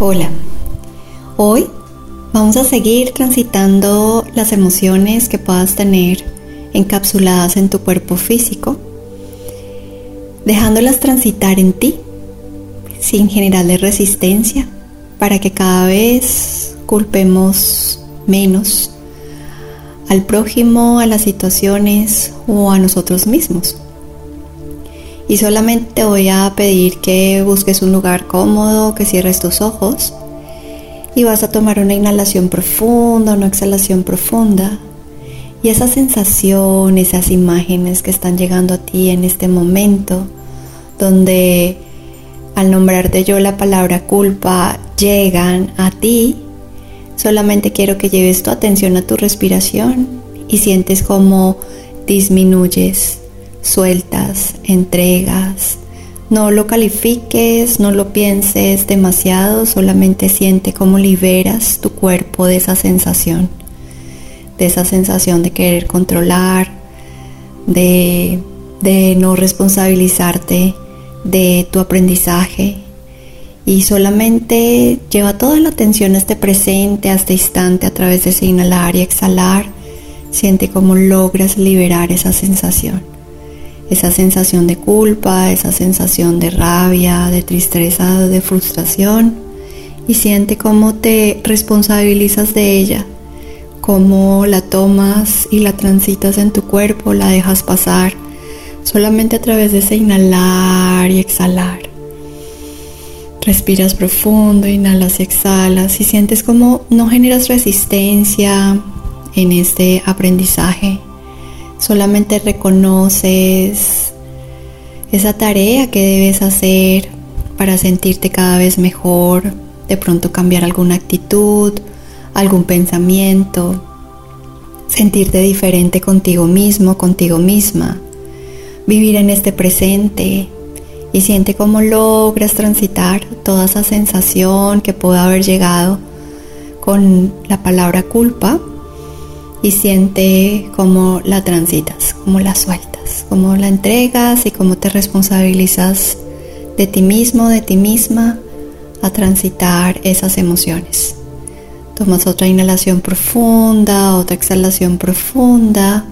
Hola, hoy vamos a seguir transitando las emociones que puedas tener encapsuladas en tu cuerpo físico, dejándolas transitar en ti sin generarle resistencia para que cada vez culpemos menos al prójimo, a las situaciones o a nosotros mismos. Y solamente te voy a pedir que busques un lugar cómodo, que cierres tus ojos y vas a tomar una inhalación profunda, una exhalación profunda. Y esa sensación, esas imágenes que están llegando a ti en este momento, donde al nombrarte yo la palabra culpa llegan a ti, solamente quiero que lleves tu atención a tu respiración y sientes como disminuyes sueltas, entregas. No lo califiques, no lo pienses demasiado, solamente siente cómo liberas tu cuerpo de esa sensación, de esa sensación de querer controlar, de, de no responsabilizarte de tu aprendizaje y solamente lleva toda la atención a este presente, a este instante a través de ese inhalar y exhalar. Siente cómo logras liberar esa sensación esa sensación de culpa, esa sensación de rabia, de tristeza, de frustración y siente cómo te responsabilizas de ella, cómo la tomas y la transitas en tu cuerpo, la dejas pasar solamente a través de ese inhalar y exhalar. Respiras profundo, inhalas y exhalas y sientes como no generas resistencia en este aprendizaje Solamente reconoces esa tarea que debes hacer para sentirte cada vez mejor, de pronto cambiar alguna actitud, algún pensamiento, sentirte diferente contigo mismo, contigo misma, vivir en este presente y siente cómo logras transitar toda esa sensación que puede haber llegado con la palabra culpa y siente cómo la transitas, cómo la sueltas, cómo la entregas y cómo te responsabilizas de ti mismo, de ti misma a transitar esas emociones. Tomas otra inhalación profunda, otra exhalación profunda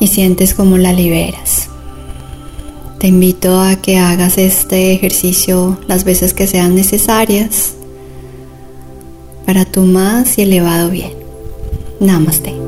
y sientes cómo la liberas. Te invito a que hagas este ejercicio las veces que sean necesarias para tu más y elevado bien. नमस्ते।